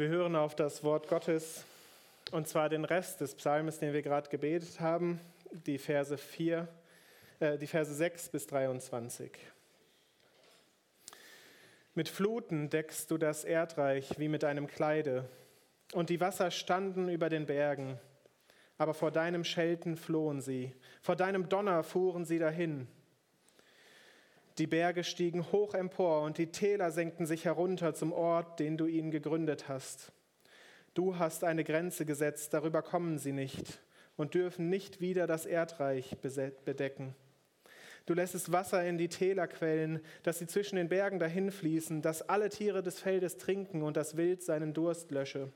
Wir hören auf das Wort Gottes und zwar den Rest des Psalms, den wir gerade gebetet haben, die Verse, 4, äh, die Verse 6 bis 23. Mit Fluten deckst du das Erdreich wie mit einem Kleide, und die Wasser standen über den Bergen, aber vor deinem Schelten flohen sie, vor deinem Donner fuhren sie dahin. Die Berge stiegen hoch empor und die Täler senkten sich herunter zum Ort, den du ihnen gegründet hast. Du hast eine Grenze gesetzt, darüber kommen sie nicht und dürfen nicht wieder das Erdreich bedecken. Du lässest Wasser in die Täler quellen, dass sie zwischen den Bergen dahinfließen, dass alle Tiere des Feldes trinken und das Wild seinen Durst lösche.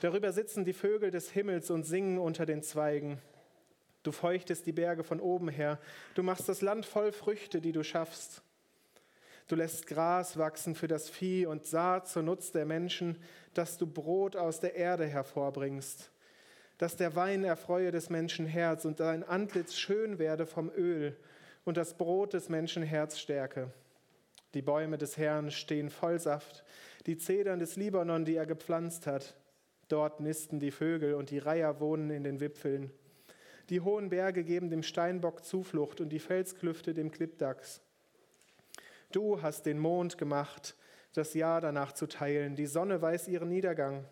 Darüber sitzen die Vögel des Himmels und singen unter den Zweigen. Du feuchtest die Berge von oben her. Du machst das Land voll Früchte, die du schaffst. Du lässt Gras wachsen für das Vieh und Saat zur Nutz der Menschen, dass du Brot aus der Erde hervorbringst. Dass der Wein erfreue des Menschen Herz und dein Antlitz schön werde vom Öl und das Brot des Menschen Herz stärke. Die Bäume des Herrn stehen voll Saft, die Zedern des Libanon, die er gepflanzt hat. Dort nisten die Vögel und die Reiher wohnen in den Wipfeln. Die hohen Berge geben dem Steinbock Zuflucht und die Felsklüfte dem Klippdachs. Du hast den Mond gemacht, das Jahr danach zu teilen. Die Sonne weiß ihren Niedergang.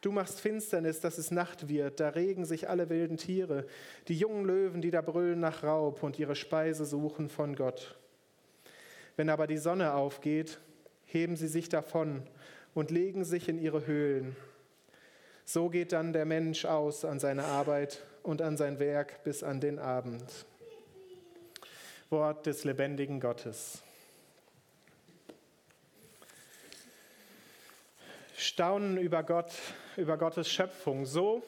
Du machst Finsternis, dass es Nacht wird. Da regen sich alle wilden Tiere, die jungen Löwen, die da brüllen nach Raub und ihre Speise suchen von Gott. Wenn aber die Sonne aufgeht, heben sie sich davon und legen sich in ihre Höhlen. So geht dann der Mensch aus an seine Arbeit und an sein Werk bis an den Abend. Wort des lebendigen Gottes. Staunen über Gott, über Gottes Schöpfung. So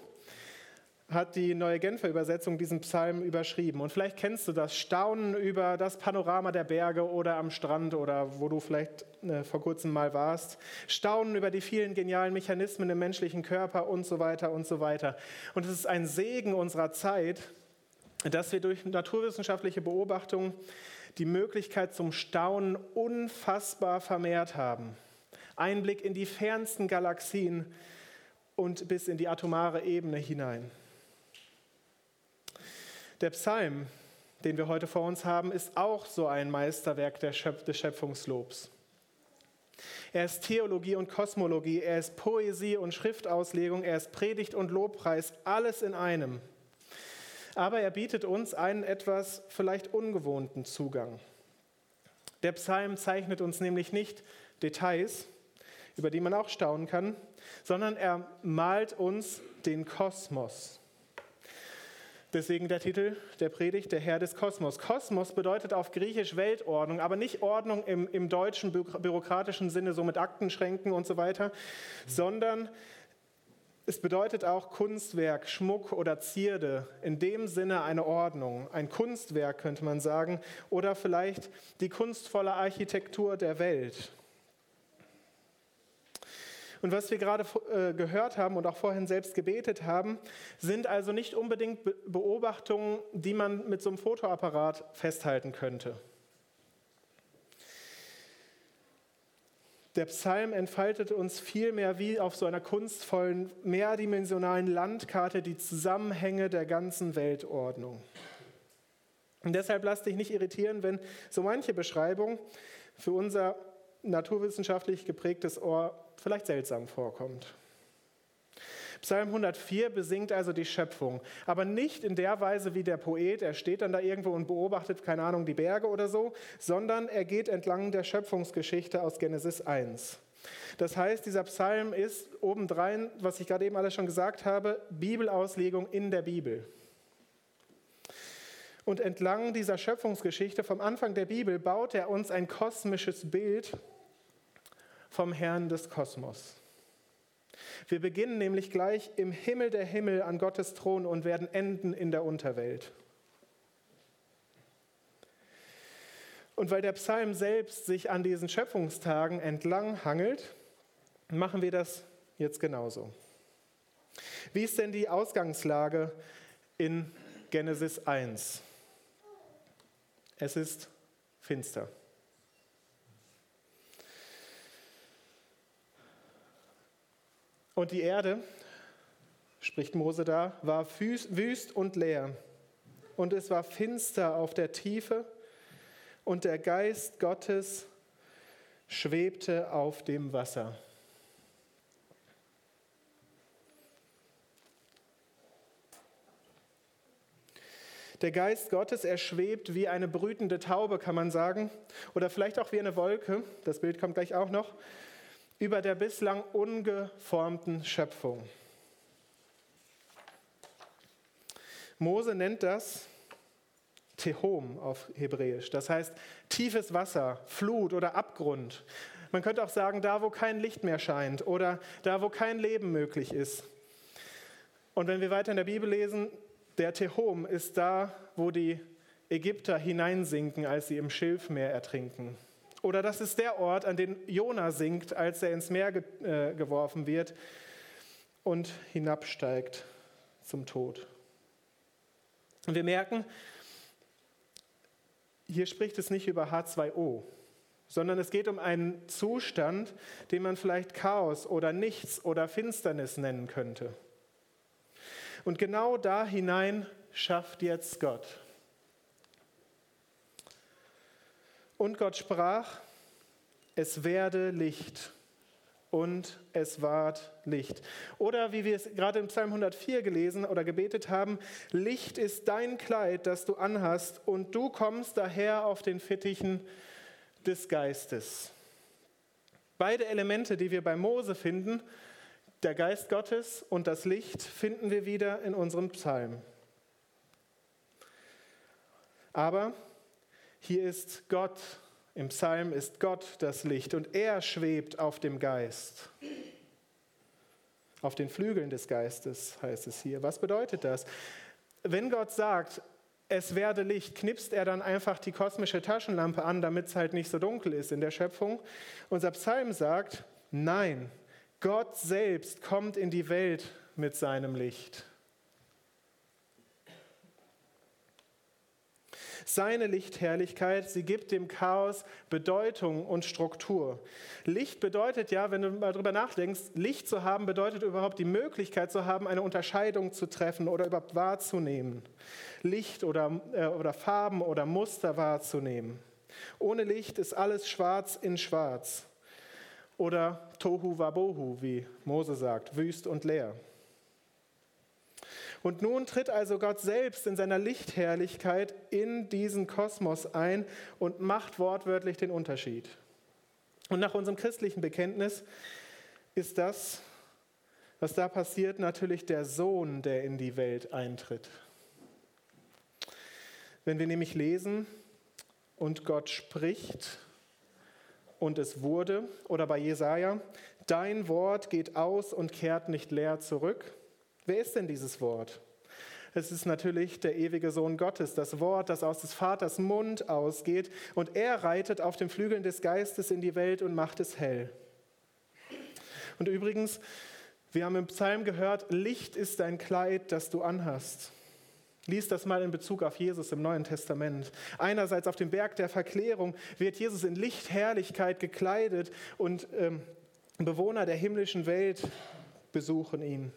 hat die neue Genfer Übersetzung diesen Psalm überschrieben. Und vielleicht kennst du das Staunen über das Panorama der Berge oder am Strand oder wo du vielleicht äh, vor kurzem mal warst. Staunen über die vielen genialen Mechanismen im menschlichen Körper und so weiter und so weiter. Und es ist ein Segen unserer Zeit, dass wir durch naturwissenschaftliche Beobachtung die Möglichkeit zum Staunen unfassbar vermehrt haben. Einblick in die fernsten Galaxien und bis in die atomare Ebene hinein. Der Psalm, den wir heute vor uns haben, ist auch so ein Meisterwerk des Schöpfungslobs. Er ist Theologie und Kosmologie, er ist Poesie und Schriftauslegung, er ist Predigt und Lobpreis, alles in einem. Aber er bietet uns einen etwas vielleicht ungewohnten Zugang. Der Psalm zeichnet uns nämlich nicht Details, über die man auch staunen kann, sondern er malt uns den Kosmos. Deswegen der Titel der Predigt, der Herr des Kosmos. Kosmos bedeutet auf Griechisch Weltordnung, aber nicht Ordnung im, im deutschen bürokratischen Sinne, so mit Aktenschränken und so weiter, sondern es bedeutet auch Kunstwerk, Schmuck oder Zierde, in dem Sinne eine Ordnung, ein Kunstwerk könnte man sagen, oder vielleicht die kunstvolle Architektur der Welt. Und was wir gerade äh, gehört haben und auch vorhin selbst gebetet haben, sind also nicht unbedingt Beobachtungen, die man mit so einem Fotoapparat festhalten könnte. Der Psalm entfaltet uns vielmehr wie auf so einer kunstvollen, mehrdimensionalen Landkarte die Zusammenhänge der ganzen Weltordnung. Und deshalb lass dich nicht irritieren, wenn so manche Beschreibung für unser naturwissenschaftlich geprägtes Ohr vielleicht seltsam vorkommt. Psalm 104 besingt also die Schöpfung, aber nicht in der Weise wie der Poet, er steht dann da irgendwo und beobachtet, keine Ahnung, die Berge oder so, sondern er geht entlang der Schöpfungsgeschichte aus Genesis 1. Das heißt, dieser Psalm ist obendrein, was ich gerade eben alles schon gesagt habe, Bibelauslegung in der Bibel. Und entlang dieser Schöpfungsgeschichte vom Anfang der Bibel baut er uns ein kosmisches Bild vom Herrn des Kosmos. Wir beginnen nämlich gleich im Himmel der Himmel an Gottes Thron und werden enden in der Unterwelt. Und weil der Psalm selbst sich an diesen Schöpfungstagen entlang hangelt, machen wir das jetzt genauso. Wie ist denn die Ausgangslage in Genesis 1? Es ist finster. Und die Erde, spricht Mose da, war wüst und leer. Und es war finster auf der Tiefe und der Geist Gottes schwebte auf dem Wasser. Der Geist Gottes, er schwebt wie eine brütende Taube, kann man sagen, oder vielleicht auch wie eine Wolke, das Bild kommt gleich auch noch, über der bislang ungeformten Schöpfung. Mose nennt das Tehom auf Hebräisch, das heißt tiefes Wasser, Flut oder Abgrund. Man könnte auch sagen, da wo kein Licht mehr scheint oder da wo kein Leben möglich ist. Und wenn wir weiter in der Bibel lesen, der Tehom ist da, wo die Ägypter hineinsinken, als sie im Schilfmeer ertrinken. Oder das ist der Ort, an den Jona sinkt, als er ins Meer ge äh, geworfen wird und hinabsteigt zum Tod. Und wir merken, hier spricht es nicht über H2O, sondern es geht um einen Zustand, den man vielleicht Chaos oder Nichts oder Finsternis nennen könnte. Und genau da hinein schafft jetzt Gott. Und Gott sprach, es werde Licht und es ward Licht. Oder wie wir es gerade im Psalm 104 gelesen oder gebetet haben, Licht ist dein Kleid, das du anhast und du kommst daher auf den Fittichen des Geistes. Beide Elemente, die wir bei Mose finden, der Geist Gottes und das Licht finden wir wieder in unserem Psalm. Aber hier ist Gott, im Psalm ist Gott das Licht und er schwebt auf dem Geist. Auf den Flügeln des Geistes heißt es hier. Was bedeutet das? Wenn Gott sagt, es werde Licht, knipst er dann einfach die kosmische Taschenlampe an, damit es halt nicht so dunkel ist in der Schöpfung. Unser Psalm sagt, nein, Gott selbst kommt in die Welt mit seinem Licht. Seine Lichtherrlichkeit, sie gibt dem Chaos Bedeutung und Struktur. Licht bedeutet ja, wenn du mal drüber nachdenkst, Licht zu haben bedeutet überhaupt die Möglichkeit zu haben, eine Unterscheidung zu treffen oder überhaupt wahrzunehmen. Licht oder, äh, oder Farben oder Muster wahrzunehmen. Ohne Licht ist alles schwarz in schwarz oder Tohu Wabohu, wie Mose sagt, wüst und leer. Und nun tritt also Gott selbst in seiner Lichtherrlichkeit in diesen Kosmos ein und macht wortwörtlich den Unterschied. Und nach unserem christlichen Bekenntnis ist das, was da passiert, natürlich der Sohn, der in die Welt eintritt. Wenn wir nämlich lesen, und Gott spricht, und es wurde, oder bei Jesaja, dein Wort geht aus und kehrt nicht leer zurück. Wer ist denn dieses Wort? Es ist natürlich der ewige Sohn Gottes, das Wort, das aus des Vaters Mund ausgeht, und er reitet auf den Flügeln des Geistes in die Welt und macht es hell. Und übrigens, wir haben im Psalm gehört, Licht ist dein Kleid, das du anhast. Lies das mal in Bezug auf Jesus im Neuen Testament. Einerseits auf dem Berg der Verklärung wird Jesus in Lichtherrlichkeit gekleidet und ähm, Bewohner der himmlischen Welt besuchen ihn.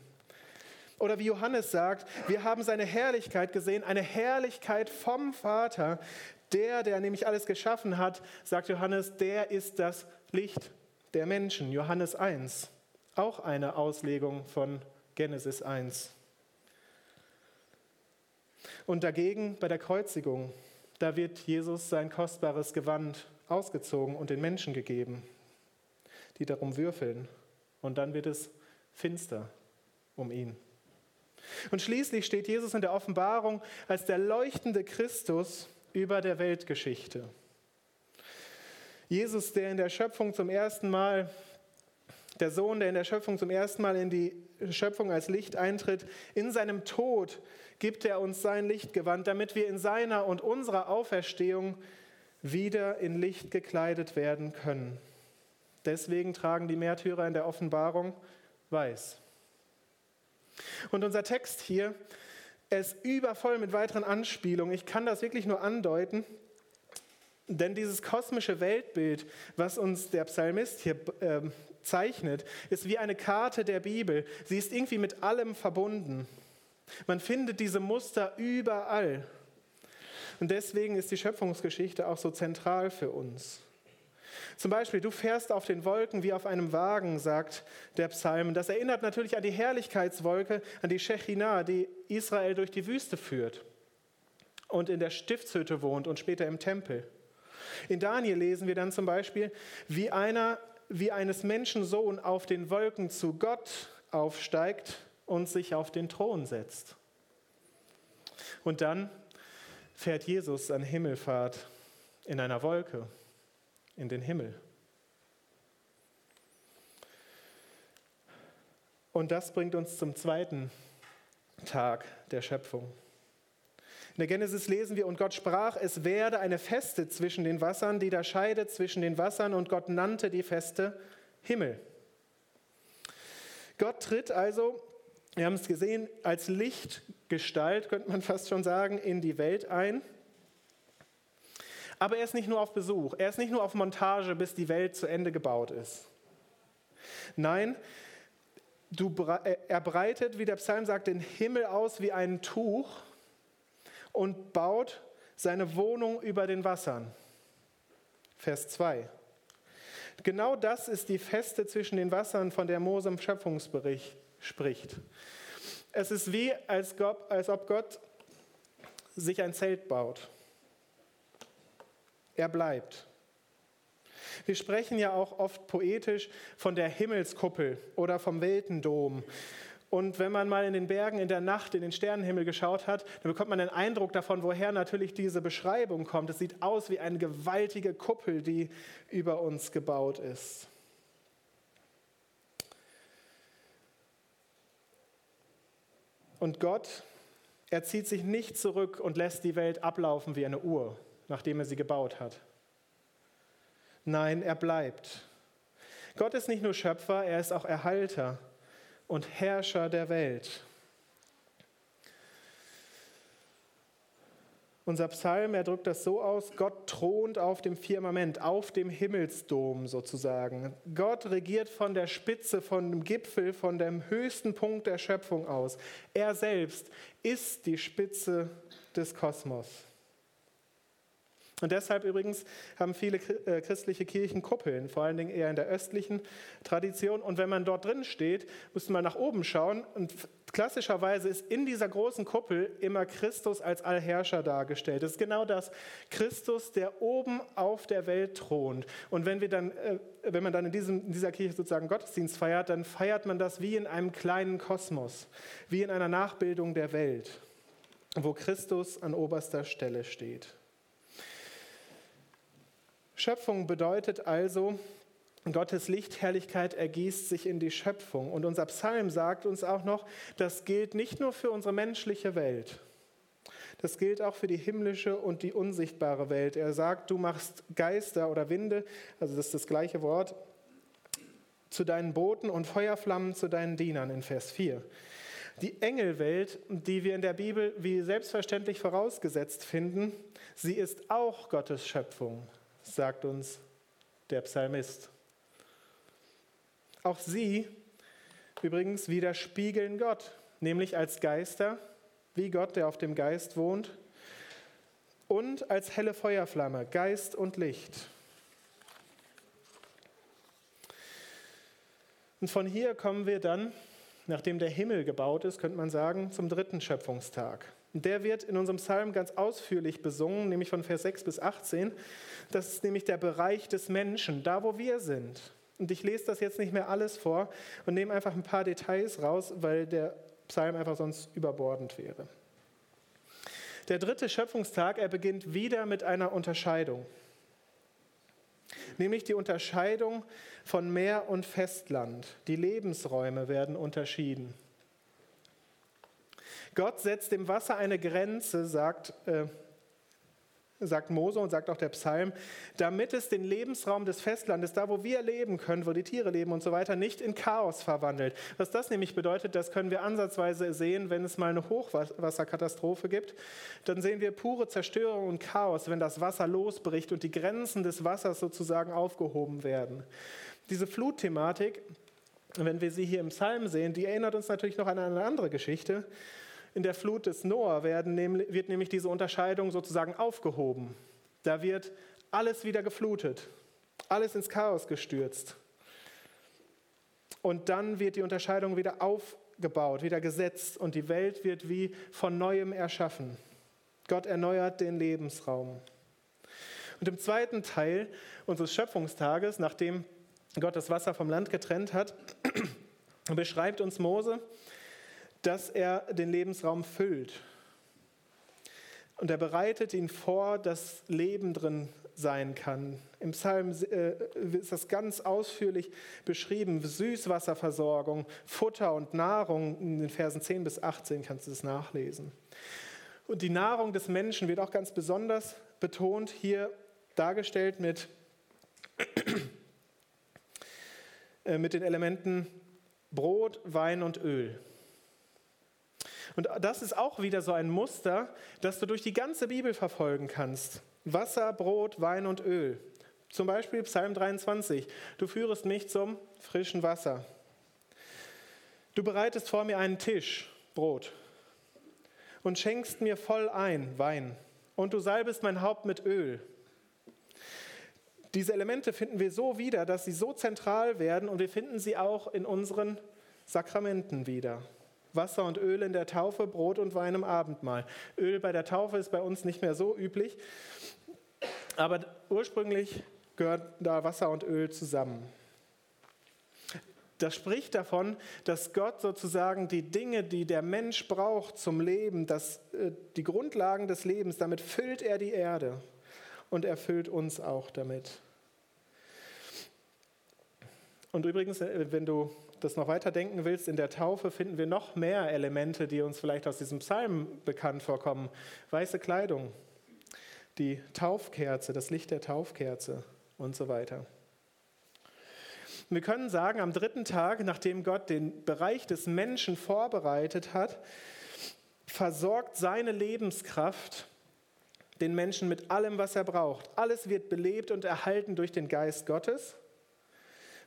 Oder wie Johannes sagt, wir haben seine Herrlichkeit gesehen, eine Herrlichkeit vom Vater. Der, der nämlich alles geschaffen hat, sagt Johannes, der ist das Licht der Menschen. Johannes 1. Auch eine Auslegung von Genesis 1. Und dagegen bei der Kreuzigung, da wird Jesus sein kostbares Gewand ausgezogen und den Menschen gegeben, die darum würfeln. Und dann wird es finster um ihn. Und schließlich steht Jesus in der Offenbarung als der leuchtende Christus über der Weltgeschichte. Jesus, der in der Schöpfung zum ersten Mal, der Sohn, der in der Schöpfung zum ersten Mal in die Schöpfung als Licht eintritt, in seinem Tod gibt er uns sein Lichtgewand, damit wir in seiner und unserer Auferstehung wieder in Licht gekleidet werden können. Deswegen tragen die Märtyrer in der Offenbarung weiß. Und unser Text hier, er ist übervoll mit weiteren Anspielungen. Ich kann das wirklich nur andeuten, denn dieses kosmische Weltbild, was uns der Psalmist hier äh, zeichnet, ist wie eine Karte der Bibel. Sie ist irgendwie mit allem verbunden. Man findet diese Muster überall. Und deswegen ist die Schöpfungsgeschichte auch so zentral für uns. Zum Beispiel, du fährst auf den Wolken wie auf einem Wagen, sagt der Psalm. Das erinnert natürlich an die Herrlichkeitswolke, an die Shechinah, die Israel durch die Wüste führt und in der Stiftshütte wohnt und später im Tempel. In Daniel lesen wir dann zum Beispiel, wie einer, wie eines Menschen Sohn auf den Wolken zu Gott aufsteigt und sich auf den Thron setzt. Und dann fährt Jesus an Himmelfahrt in einer Wolke in den Himmel. Und das bringt uns zum zweiten Tag der Schöpfung. In der Genesis lesen wir, und Gott sprach, es werde eine Feste zwischen den Wassern, die da scheidet zwischen den Wassern, und Gott nannte die Feste Himmel. Gott tritt also, wir haben es gesehen, als Lichtgestalt, könnte man fast schon sagen, in die Welt ein. Aber er ist nicht nur auf Besuch, er ist nicht nur auf Montage, bis die Welt zu Ende gebaut ist. Nein, du, er breitet, wie der Psalm sagt, den Himmel aus wie ein Tuch und baut seine Wohnung über den Wassern. Vers 2. Genau das ist die Feste zwischen den Wassern, von der Mose im Schöpfungsbericht spricht. Es ist wie, als, Gott, als ob Gott sich ein Zelt baut. Er bleibt. Wir sprechen ja auch oft poetisch von der Himmelskuppel oder vom Weltendom. Und wenn man mal in den Bergen in der Nacht in den Sternenhimmel geschaut hat, dann bekommt man einen Eindruck davon, woher natürlich diese Beschreibung kommt. Es sieht aus wie eine gewaltige Kuppel, die über uns gebaut ist. Und Gott, er zieht sich nicht zurück und lässt die Welt ablaufen wie eine Uhr, nachdem er sie gebaut hat. Nein, er bleibt. Gott ist nicht nur Schöpfer, er ist auch Erhalter und Herrscher der Welt. Unser Psalm, er drückt das so aus, Gott thront auf dem Firmament, auf dem Himmelsdom sozusagen. Gott regiert von der Spitze, von dem Gipfel, von dem höchsten Punkt der Schöpfung aus. Er selbst ist die Spitze des Kosmos. Und deshalb übrigens haben viele äh, christliche Kirchen Kuppeln, vor allen Dingen eher in der östlichen Tradition. Und wenn man dort drin steht, muss man nach oben schauen. Und klassischerweise ist in dieser großen Kuppel immer Christus als Allherrscher dargestellt. Das ist genau das. Christus, der oben auf der Welt thront. Und wenn, wir dann, äh, wenn man dann in, diesem, in dieser Kirche sozusagen Gottesdienst feiert, dann feiert man das wie in einem kleinen Kosmos, wie in einer Nachbildung der Welt, wo Christus an oberster Stelle steht. Schöpfung bedeutet also, Gottes Lichtherrlichkeit ergießt sich in die Schöpfung. Und unser Psalm sagt uns auch noch, das gilt nicht nur für unsere menschliche Welt, das gilt auch für die himmlische und die unsichtbare Welt. Er sagt, du machst Geister oder Winde, also das ist das gleiche Wort, zu deinen Booten und Feuerflammen zu deinen Dienern in Vers 4. Die Engelwelt, die wir in der Bibel wie selbstverständlich vorausgesetzt finden, sie ist auch Gottes Schöpfung sagt uns der Psalmist. Auch sie übrigens widerspiegeln Gott, nämlich als Geister, wie Gott, der auf dem Geist wohnt, und als helle Feuerflamme, Geist und Licht. Und von hier kommen wir dann, nachdem der Himmel gebaut ist, könnte man sagen, zum dritten Schöpfungstag. Der wird in unserem Psalm ganz ausführlich besungen, nämlich von Vers 6 bis 18. Das ist nämlich der Bereich des Menschen, da wo wir sind. Und ich lese das jetzt nicht mehr alles vor und nehme einfach ein paar Details raus, weil der Psalm einfach sonst überbordend wäre. Der dritte Schöpfungstag, er beginnt wieder mit einer Unterscheidung. Nämlich die Unterscheidung von Meer und Festland. Die Lebensräume werden unterschieden. Gott setzt dem Wasser eine Grenze, sagt, äh, sagt Mose und sagt auch der Psalm, damit es den Lebensraum des Festlandes, da wo wir leben können, wo die Tiere leben und so weiter, nicht in Chaos verwandelt. Was das nämlich bedeutet, das können wir ansatzweise sehen, wenn es mal eine Hochwasserkatastrophe gibt. Dann sehen wir pure Zerstörung und Chaos, wenn das Wasser losbricht und die Grenzen des Wassers sozusagen aufgehoben werden. diese Flutthematik, wenn wir sie hier im Psalm sehen, die erinnert uns natürlich noch an eine andere Geschichte. In der Flut des Noah werden, wird nämlich diese Unterscheidung sozusagen aufgehoben. Da wird alles wieder geflutet, alles ins Chaos gestürzt. Und dann wird die Unterscheidung wieder aufgebaut, wieder gesetzt und die Welt wird wie von neuem erschaffen. Gott erneuert den Lebensraum. Und im zweiten Teil unseres Schöpfungstages, nachdem Gott das Wasser vom Land getrennt hat, beschreibt uns Mose, dass er den Lebensraum füllt. Und er bereitet ihn vor, dass Leben drin sein kann. Im Psalm äh, ist das ganz ausführlich beschrieben. Süßwasserversorgung, Futter und Nahrung. In den Versen 10 bis 18 kannst du das nachlesen. Und die Nahrung des Menschen wird auch ganz besonders betont, hier dargestellt mit, äh, mit den Elementen Brot, Wein und Öl. Und das ist auch wieder so ein Muster, das du durch die ganze Bibel verfolgen kannst. Wasser, Brot, Wein und Öl. Zum Beispiel Psalm 23. Du führest mich zum frischen Wasser. Du bereitest vor mir einen Tisch, Brot, und schenkst mir voll ein, Wein. Und du salbest mein Haupt mit Öl. Diese Elemente finden wir so wieder, dass sie so zentral werden und wir finden sie auch in unseren Sakramenten wieder. Wasser und Öl in der Taufe, Brot und Wein im Abendmahl. Öl bei der Taufe ist bei uns nicht mehr so üblich, aber ursprünglich gehört da Wasser und Öl zusammen. Das spricht davon, dass Gott sozusagen die Dinge, die der Mensch braucht zum Leben, das, äh, die Grundlagen des Lebens, damit füllt er die Erde und erfüllt uns auch damit. Und übrigens, äh, wenn du das noch weiter denken willst, in der Taufe finden wir noch mehr Elemente, die uns vielleicht aus diesem Psalm bekannt vorkommen. Weiße Kleidung, die Taufkerze, das Licht der Taufkerze und so weiter. Wir können sagen, am dritten Tag, nachdem Gott den Bereich des Menschen vorbereitet hat, versorgt seine Lebenskraft den Menschen mit allem, was er braucht. Alles wird belebt und erhalten durch den Geist Gottes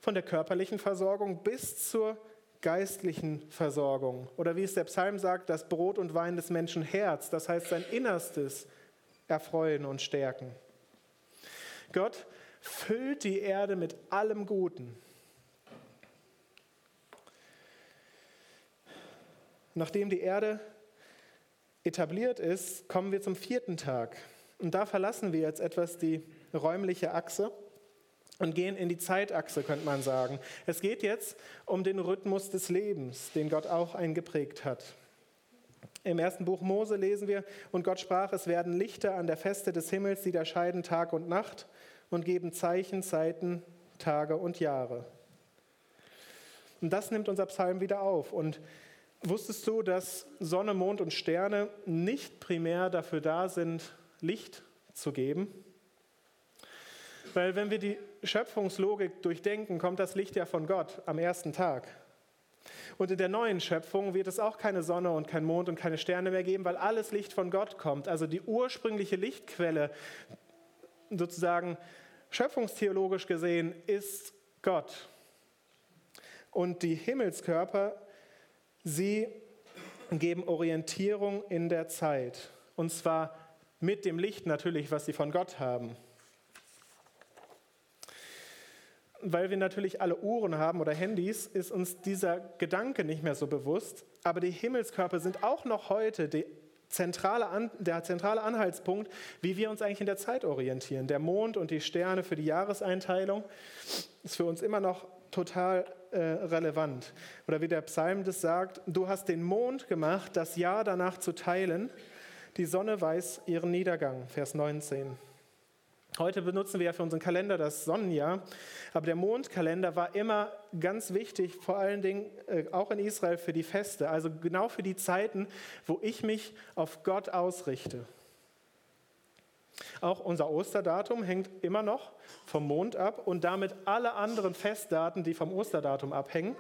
von der körperlichen Versorgung bis zur geistlichen Versorgung. Oder wie es der Psalm sagt, das Brot und Wein des Menschen Herz, das heißt sein Innerstes erfreuen und stärken. Gott füllt die Erde mit allem Guten. Nachdem die Erde etabliert ist, kommen wir zum vierten Tag. Und da verlassen wir jetzt etwas die räumliche Achse und gehen in die Zeitachse, könnte man sagen. Es geht jetzt um den Rhythmus des Lebens, den Gott auch eingeprägt hat. Im ersten Buch Mose lesen wir, und Gott sprach, es werden Lichter an der Feste des Himmels, die da scheiden Tag und Nacht und geben Zeichen, Zeiten, Tage und Jahre. Und das nimmt unser Psalm wieder auf. Und wusstest du, dass Sonne, Mond und Sterne nicht primär dafür da sind, Licht zu geben? Weil wenn wir die Schöpfungslogik durchdenken, kommt das Licht ja von Gott am ersten Tag. Und in der neuen Schöpfung wird es auch keine Sonne und kein Mond und keine Sterne mehr geben, weil alles Licht von Gott kommt. Also die ursprüngliche Lichtquelle, sozusagen schöpfungstheologisch gesehen, ist Gott. Und die Himmelskörper, sie geben Orientierung in der Zeit. Und zwar mit dem Licht natürlich, was sie von Gott haben. Weil wir natürlich alle Uhren haben oder Handys, ist uns dieser Gedanke nicht mehr so bewusst. Aber die Himmelskörper sind auch noch heute die zentrale der zentrale Anhaltspunkt, wie wir uns eigentlich in der Zeit orientieren. Der Mond und die Sterne für die Jahreseinteilung ist für uns immer noch total äh, relevant. Oder wie der Psalm das sagt, du hast den Mond gemacht, das Jahr danach zu teilen. Die Sonne weiß ihren Niedergang. Vers 19. Heute benutzen wir ja für unseren Kalender das Sonnenjahr, aber der Mondkalender war immer ganz wichtig, vor allen Dingen äh, auch in Israel für die Feste, also genau für die Zeiten, wo ich mich auf Gott ausrichte. Auch unser Osterdatum hängt immer noch vom Mond ab und damit alle anderen Festdaten, die vom Osterdatum abhängen.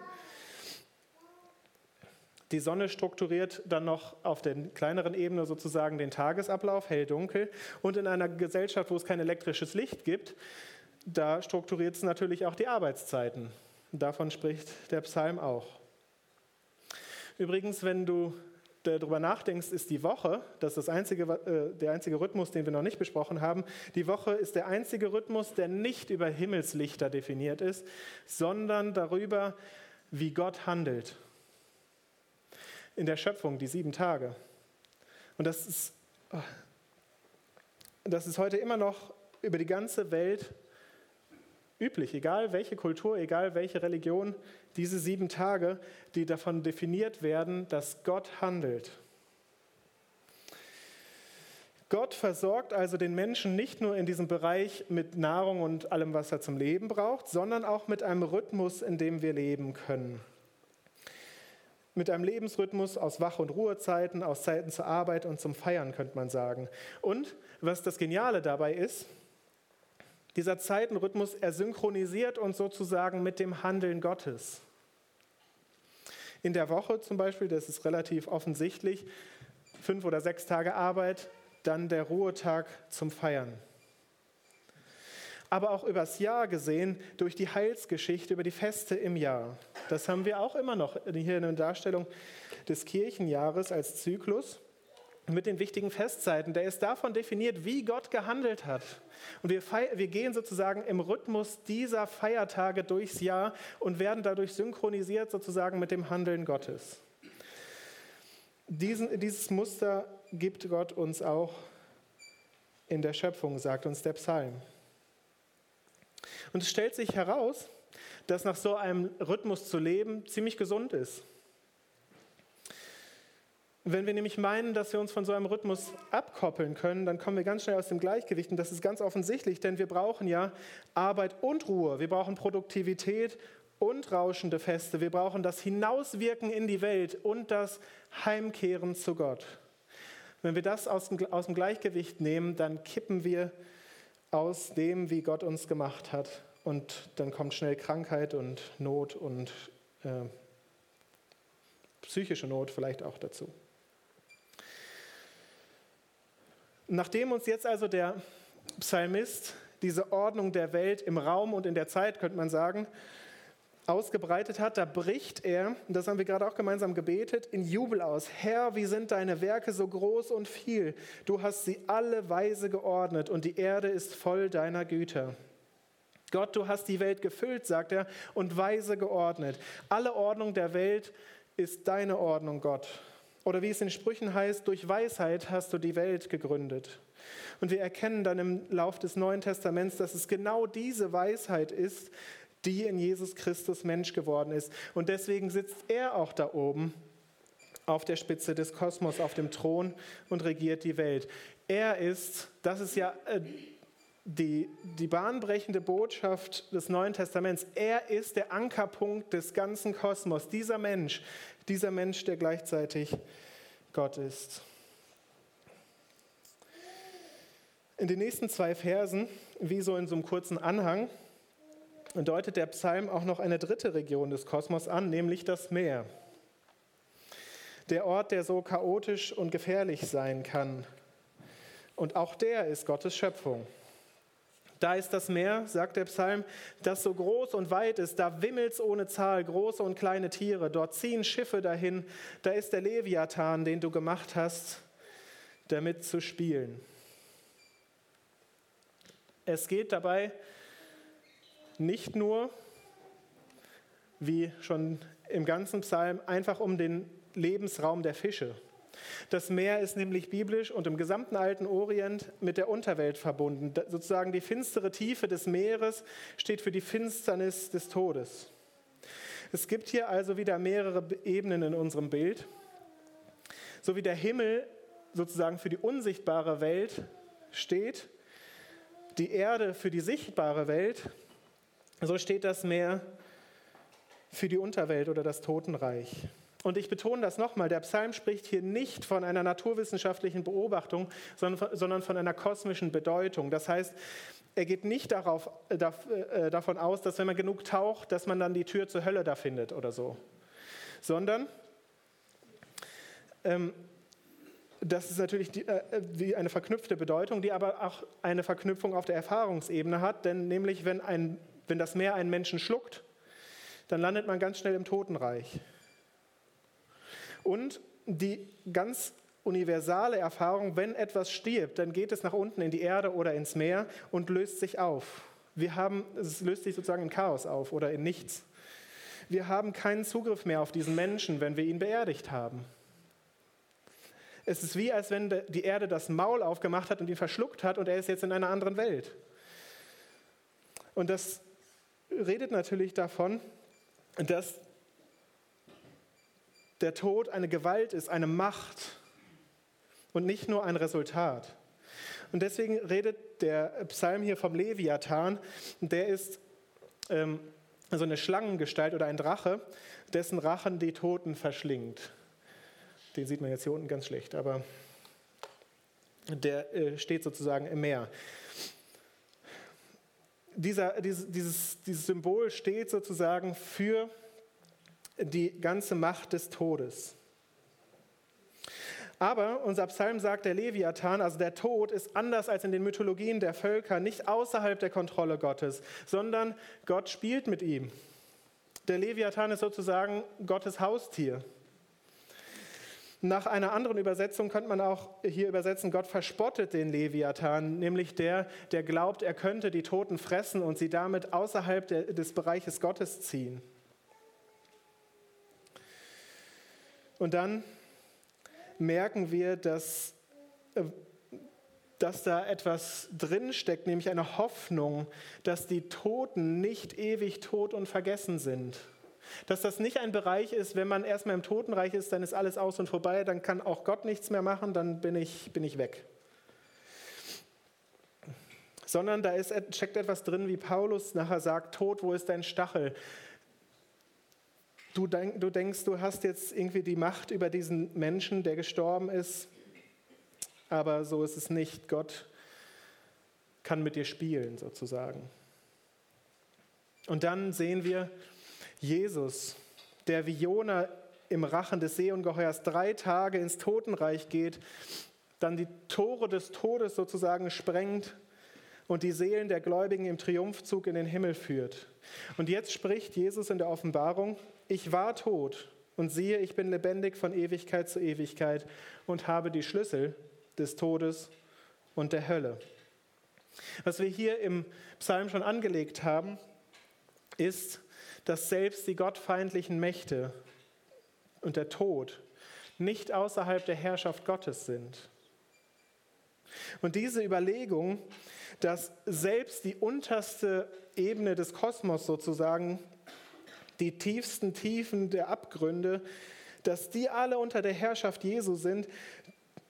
Die Sonne strukturiert dann noch auf der kleineren Ebene sozusagen den Tagesablauf, hell-dunkel. Und in einer Gesellschaft, wo es kein elektrisches Licht gibt, da strukturiert es natürlich auch die Arbeitszeiten. Davon spricht der Psalm auch. Übrigens, wenn du darüber nachdenkst, ist die Woche, das ist das einzige, äh, der einzige Rhythmus, den wir noch nicht besprochen haben, die Woche ist der einzige Rhythmus, der nicht über Himmelslichter definiert ist, sondern darüber, wie Gott handelt. In der Schöpfung, die sieben Tage. Und das ist, das ist heute immer noch über die ganze Welt üblich, egal welche Kultur, egal welche Religion, diese sieben Tage, die davon definiert werden, dass Gott handelt. Gott versorgt also den Menschen nicht nur in diesem Bereich mit Nahrung und allem, was er zum Leben braucht, sondern auch mit einem Rhythmus, in dem wir leben können. Mit einem Lebensrhythmus aus Wach- und Ruhezeiten, aus Zeiten zur Arbeit und zum Feiern, könnte man sagen. Und was das Geniale dabei ist, dieser Zeitenrhythmus, er synchronisiert uns sozusagen mit dem Handeln Gottes. In der Woche zum Beispiel, das ist relativ offensichtlich, fünf oder sechs Tage Arbeit, dann der Ruhetag zum Feiern. Aber auch übers Jahr gesehen, durch die Heilsgeschichte, über die Feste im Jahr. Das haben wir auch immer noch hier in der Darstellung des Kirchenjahres als Zyklus mit den wichtigen Festzeiten. Der ist davon definiert, wie Gott gehandelt hat. Und wir, wir, gehen sozusagen im Rhythmus dieser Feiertage durchs Jahr und werden dadurch synchronisiert sozusagen mit dem Handeln Gottes. Diesen, dieses Muster gibt Gott uns auch in der Schöpfung, sagt uns der Psalm. Und es stellt sich heraus, dass nach so einem Rhythmus zu leben ziemlich gesund ist. Wenn wir nämlich meinen, dass wir uns von so einem Rhythmus abkoppeln können, dann kommen wir ganz schnell aus dem Gleichgewicht. Und das ist ganz offensichtlich, denn wir brauchen ja Arbeit und Ruhe. Wir brauchen Produktivität und rauschende Feste. Wir brauchen das Hinauswirken in die Welt und das Heimkehren zu Gott. Wenn wir das aus dem, Gleichgewicht nehmen, dann kippen wir aus dem, wie Gott uns gemacht hat. Und dann kommt schnell Krankheit und Not und äh, psychische Not vielleicht auch dazu. Nachdem uns jetzt also der Psalmist diese Ordnung der Welt im Raum und in der Zeit, könnte man sagen, ausgebreitet hat, da bricht er, und das haben wir gerade auch gemeinsam gebetet, in Jubel aus. Herr, wie sind deine Werke so groß und viel? Du hast sie alle weise geordnet und die Erde ist voll deiner Güter. Gott, du hast die Welt gefüllt, sagt er, und weise geordnet. Alle Ordnung der Welt ist deine Ordnung, Gott. Oder wie es in Sprüchen heißt, durch Weisheit hast du die Welt gegründet. Und wir erkennen dann im Lauf des Neuen Testaments, dass es genau diese Weisheit ist, die in Jesus Christus Mensch geworden ist. Und deswegen sitzt er auch da oben auf der Spitze des Kosmos, auf dem Thron und regiert die Welt. Er ist, das ist ja äh, die, die bahnbrechende Botschaft des Neuen Testaments, er ist der Ankerpunkt des ganzen Kosmos. Dieser Mensch, dieser Mensch, der gleichzeitig Gott ist. In den nächsten zwei Versen, wie so in so einem kurzen Anhang, deutet der Psalm auch noch eine dritte Region des Kosmos an, nämlich das Meer. Der Ort, der so chaotisch und gefährlich sein kann. Und auch der ist Gottes Schöpfung. Da ist das Meer, sagt der Psalm, das so groß und weit ist. Da wimmelt es ohne Zahl, große und kleine Tiere. Dort ziehen Schiffe dahin. Da ist der Leviathan, den du gemacht hast, damit zu spielen. Es geht dabei nicht nur, wie schon im ganzen Psalm, einfach um den Lebensraum der Fische. Das Meer ist nämlich biblisch und im gesamten alten Orient mit der Unterwelt verbunden. Sozusagen die finstere Tiefe des Meeres steht für die Finsternis des Todes. Es gibt hier also wieder mehrere Ebenen in unserem Bild. So wie der Himmel sozusagen für die unsichtbare Welt steht, die Erde für die sichtbare Welt, so steht das Meer für die Unterwelt oder das Totenreich. Und ich betone das nochmal, der Psalm spricht hier nicht von einer naturwissenschaftlichen Beobachtung, sondern von einer kosmischen Bedeutung. Das heißt, er geht nicht darauf, äh, äh, davon aus, dass wenn man genug taucht, dass man dann die Tür zur Hölle da findet oder so, sondern ähm, das ist natürlich die, äh, eine verknüpfte Bedeutung, die aber auch eine Verknüpfung auf der Erfahrungsebene hat. Denn nämlich, wenn, ein, wenn das Meer einen Menschen schluckt, dann landet man ganz schnell im Totenreich. Und die ganz universale Erfahrung, wenn etwas stirbt, dann geht es nach unten in die Erde oder ins Meer und löst sich auf. Wir haben, es löst sich sozusagen in Chaos auf oder in nichts. Wir haben keinen Zugriff mehr auf diesen Menschen, wenn wir ihn beerdigt haben. Es ist wie, als wenn die Erde das Maul aufgemacht hat und ihn verschluckt hat und er ist jetzt in einer anderen Welt. Und das redet natürlich davon, dass der Tod eine Gewalt ist, eine Macht und nicht nur ein Resultat. Und deswegen redet der Psalm hier vom Leviathan, der ist ähm, so eine Schlangengestalt oder ein Drache, dessen Rachen die Toten verschlingt. Den sieht man jetzt hier unten ganz schlecht, aber der äh, steht sozusagen im Meer. Dieser, dieses, dieses, dieses Symbol steht sozusagen für die ganze Macht des Todes. Aber unser Psalm sagt, der Leviathan, also der Tod, ist anders als in den Mythologien der Völker, nicht außerhalb der Kontrolle Gottes, sondern Gott spielt mit ihm. Der Leviathan ist sozusagen Gottes Haustier. Nach einer anderen Übersetzung könnte man auch hier übersetzen, Gott verspottet den Leviathan, nämlich der, der glaubt, er könnte die Toten fressen und sie damit außerhalb des Bereiches Gottes ziehen. Und dann merken wir, dass, äh, dass da etwas drinsteckt, nämlich eine Hoffnung, dass die Toten nicht ewig tot und vergessen sind. Dass das nicht ein Bereich ist, wenn man erstmal im Totenreich ist, dann ist alles aus und vorbei, dann kann auch Gott nichts mehr machen, dann bin ich, bin ich weg. Sondern da ist, steckt etwas drin, wie Paulus nachher sagt, Tod, wo ist dein Stachel? Du, denk, du denkst, du hast jetzt irgendwie die Macht über diesen Menschen, der gestorben ist, aber so ist es nicht. Gott kann mit dir spielen sozusagen. Und dann sehen wir Jesus, der wie Jona im Rachen des Seeungeheuers drei Tage ins Totenreich geht, dann die Tore des Todes sozusagen sprengt und die Seelen der Gläubigen im Triumphzug in den Himmel führt. Und jetzt spricht Jesus in der Offenbarung, ich war tot und siehe, ich bin lebendig von Ewigkeit zu Ewigkeit und habe die Schlüssel des Todes und der Hölle. Was wir hier im Psalm schon angelegt haben, ist, dass selbst die gottfeindlichen Mächte und der Tod nicht außerhalb der Herrschaft Gottes sind. Und diese Überlegung, dass selbst die unterste Ebene des Kosmos sozusagen die tiefsten Tiefen der Abgründe, dass die alle unter der Herrschaft Jesu sind,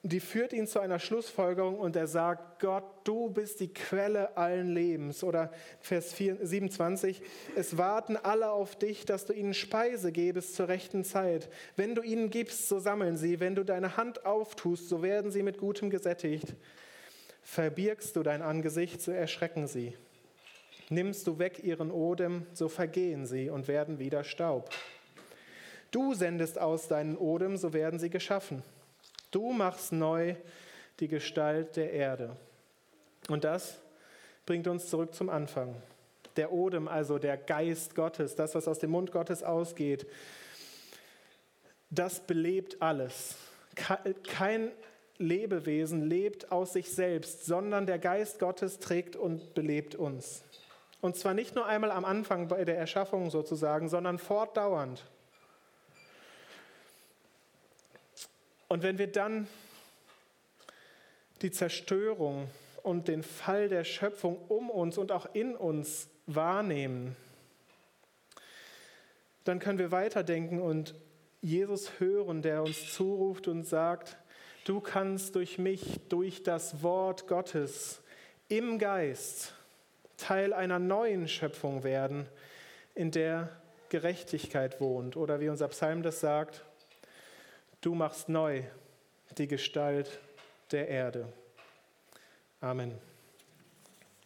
die führt ihn zu einer Schlussfolgerung und er sagt, Gott, du bist die Quelle allen Lebens. Oder Vers 27, es warten alle auf dich, dass du ihnen Speise gebest zur rechten Zeit. Wenn du ihnen gibst, so sammeln sie. Wenn du deine Hand auftust, so werden sie mit Gutem gesättigt. Verbirgst du dein Angesicht, so erschrecken sie. Nimmst du weg ihren Odem, so vergehen sie und werden wieder Staub. Du sendest aus deinen Odem, so werden sie geschaffen. Du machst neu die Gestalt der Erde. Und das bringt uns zurück zum Anfang. Der Odem, also der Geist Gottes, das, was aus dem Mund Gottes ausgeht, das belebt alles. Kein Lebewesen lebt aus sich selbst, sondern der Geist Gottes trägt und belebt uns. Und zwar nicht nur einmal am Anfang bei der Erschaffung sozusagen, sondern fortdauernd. Und wenn wir dann die Zerstörung und den Fall der Schöpfung um uns und auch in uns wahrnehmen, dann können wir weiterdenken und Jesus hören, der uns zuruft und sagt, du kannst durch mich, durch das Wort Gottes im Geist Teil einer neuen Schöpfung werden, in der Gerechtigkeit wohnt. Oder wie unser Psalm das sagt, du machst neu die Gestalt der Erde. Amen.